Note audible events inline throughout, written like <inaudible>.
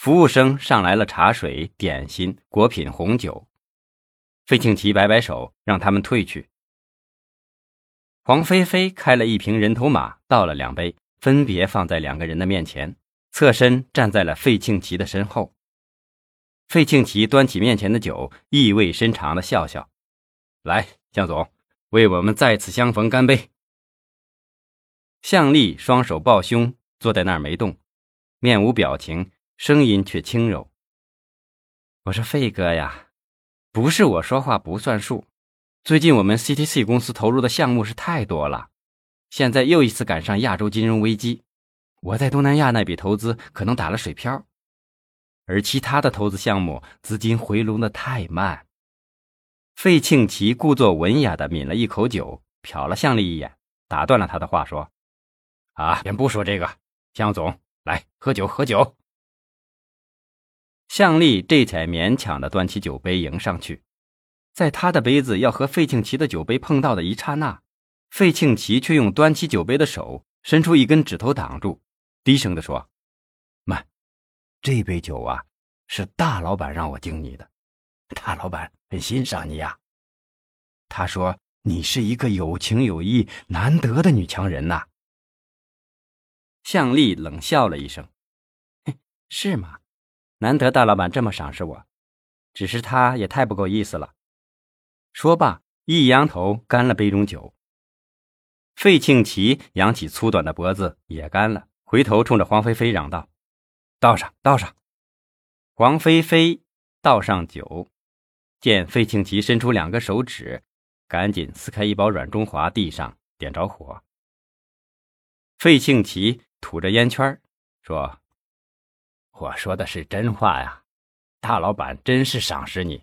服务生上来了茶水、点心、果品、红酒。费庆奇摆摆手，让他们退去。黄菲菲开了一瓶人头马，倒了两杯，分别放在两个人的面前，侧身站在了费庆奇的身后。费庆奇端起面前的酒，意味深长的笑笑：“来，向总，为我们再次相逢干杯。”向丽双手抱胸，坐在那儿没动，面无表情，声音却轻柔：“我说费哥呀，不是我说话不算数。最近我们 CTC 公司投入的项目是太多了，现在又一次赶上亚洲金融危机，我在东南亚那笔投资可能打了水漂，而其他的投资项目资金回笼的太慢。”费庆奇故作文雅的抿了一口酒，瞟了向丽一眼，打断了他的话说。啊，先不说这个，向总，来喝酒，喝酒。向丽这才勉强的端起酒杯迎上去，在他的杯子要和费庆奇的酒杯碰到的一刹那，费庆奇却用端起酒杯的手伸出一根指头挡住，低声的说：“慢，这杯酒啊，是大老板让我敬你的，大老板很欣赏你呀。他说你是一个有情有义、难得的女强人呐。”向丽冷笑了一声：“ <laughs> 是吗？难得大老板这么赏识我，只是他也太不够意思了。”说罢，一扬头，干了杯中酒。费庆奇扬起粗短的脖子，也干了，回头冲着黄飞飞嚷道：“倒上，倒上！”黄飞飞倒上酒，见费庆奇伸出两个手指，赶紧撕开一包软中华，递上，点着火。费庆奇。吐着烟圈说：“我说的是真话呀，大老板真是赏识你。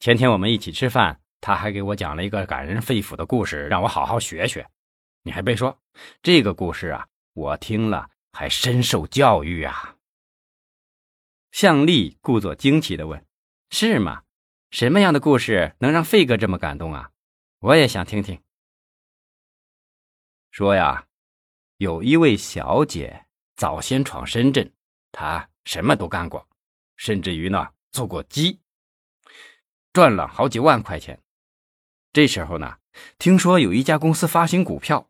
前天我们一起吃饭，他还给我讲了一个感人肺腑的故事，让我好好学学。你还别说，这个故事啊，我听了还深受教育啊。”向丽故作惊奇的问：“是吗？什么样的故事能让费哥这么感动啊？我也想听听。”说呀。有一位小姐早先闯深圳，他什么都干过，甚至于呢做过鸡，赚了好几万块钱。这时候呢，听说有一家公司发行股票，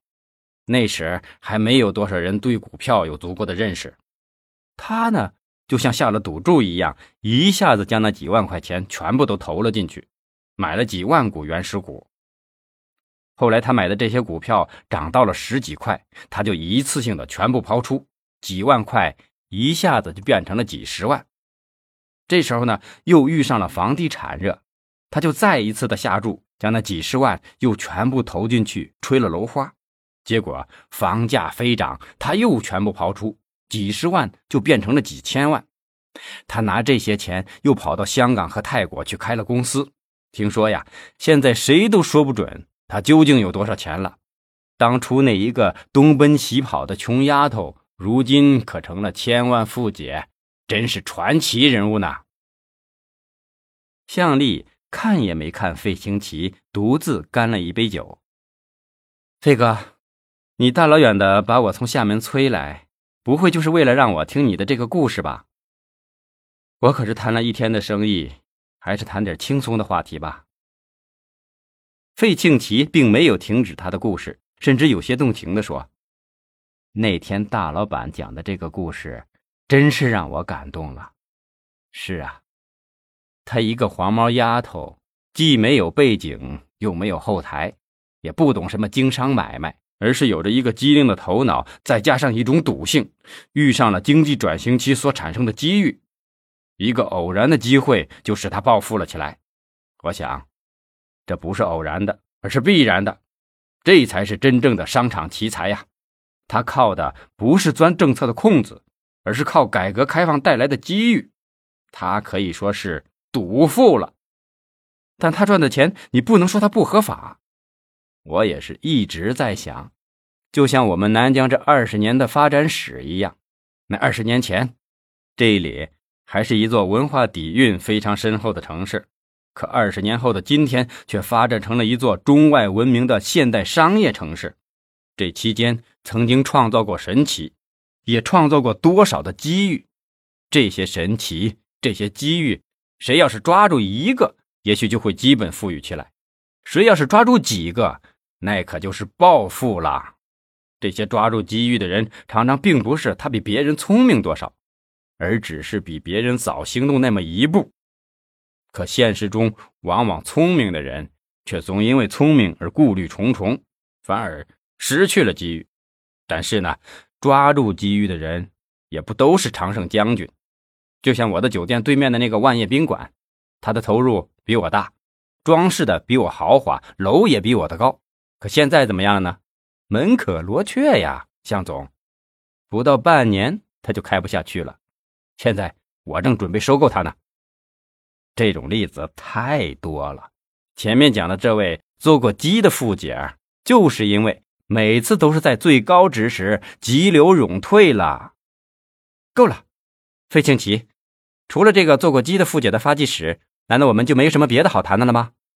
那时还没有多少人对股票有足够的认识，他呢就像下了赌注一样，一下子将那几万块钱全部都投了进去，买了几万股原始股。后来他买的这些股票涨到了十几块，他就一次性的全部抛出，几万块一下子就变成了几十万。这时候呢，又遇上了房地产热，他就再一次的下注，将那几十万又全部投进去，吹了楼花。结果房价飞涨，他又全部抛出，几十万就变成了几千万。他拿这些钱又跑到香港和泰国去开了公司。听说呀，现在谁都说不准。他究竟有多少钱了？当初那一个东奔西跑的穷丫头，如今可成了千万富姐，真是传奇人物呢。向丽看也没看费清奇，独自干了一杯酒。费哥，你大老远的把我从厦门催来，不会就是为了让我听你的这个故事吧？我可是谈了一天的生意，还是谈点轻松的话题吧。费庆奇并没有停止他的故事，甚至有些动情地说：“那天大老板讲的这个故事，真是让我感动了。是啊，她一个黄毛丫头，既没有背景，又没有后台，也不懂什么经商买卖，而是有着一个机灵的头脑，再加上一种赌性，遇上了经济转型期所产生的机遇，一个偶然的机会就使她暴富了起来。我想。”这不是偶然的，而是必然的，这才是真正的商场奇才呀！他靠的不是钻政策的空子，而是靠改革开放带来的机遇。他可以说是赌富了，但他赚的钱，你不能说他不合法。我也是一直在想，就像我们南疆这二十年的发展史一样，那二十年前，这里还是一座文化底蕴非常深厚的城市。可二十年后的今天，却发展成了一座中外闻名的现代商业城市。这期间曾经创造过神奇，也创造过多少的机遇。这些神奇，这些机遇，谁要是抓住一个，也许就会基本富裕起来；谁要是抓住几个，那可就是暴富了。这些抓住机遇的人，常常并不是他比别人聪明多少，而只是比别人早行动那么一步。可现实中，往往聪明的人却总因为聪明而顾虑重重，反而失去了机遇。但是呢，抓住机遇的人也不都是常胜将军。就像我的酒店对面的那个万叶宾馆，他的投入比我大，装饰的比我豪华，楼也比我的高。可现在怎么样了呢？门可罗雀呀，向总，不到半年他就开不下去了。现在我正准备收购他呢。这种例子太多了。前面讲的这位做过鸡的富姐，就是因为每次都是在最高值时急流勇退了。够了，费庆奇，除了这个做过鸡的富姐的发迹史，难道我们就没什么别的好谈的了吗？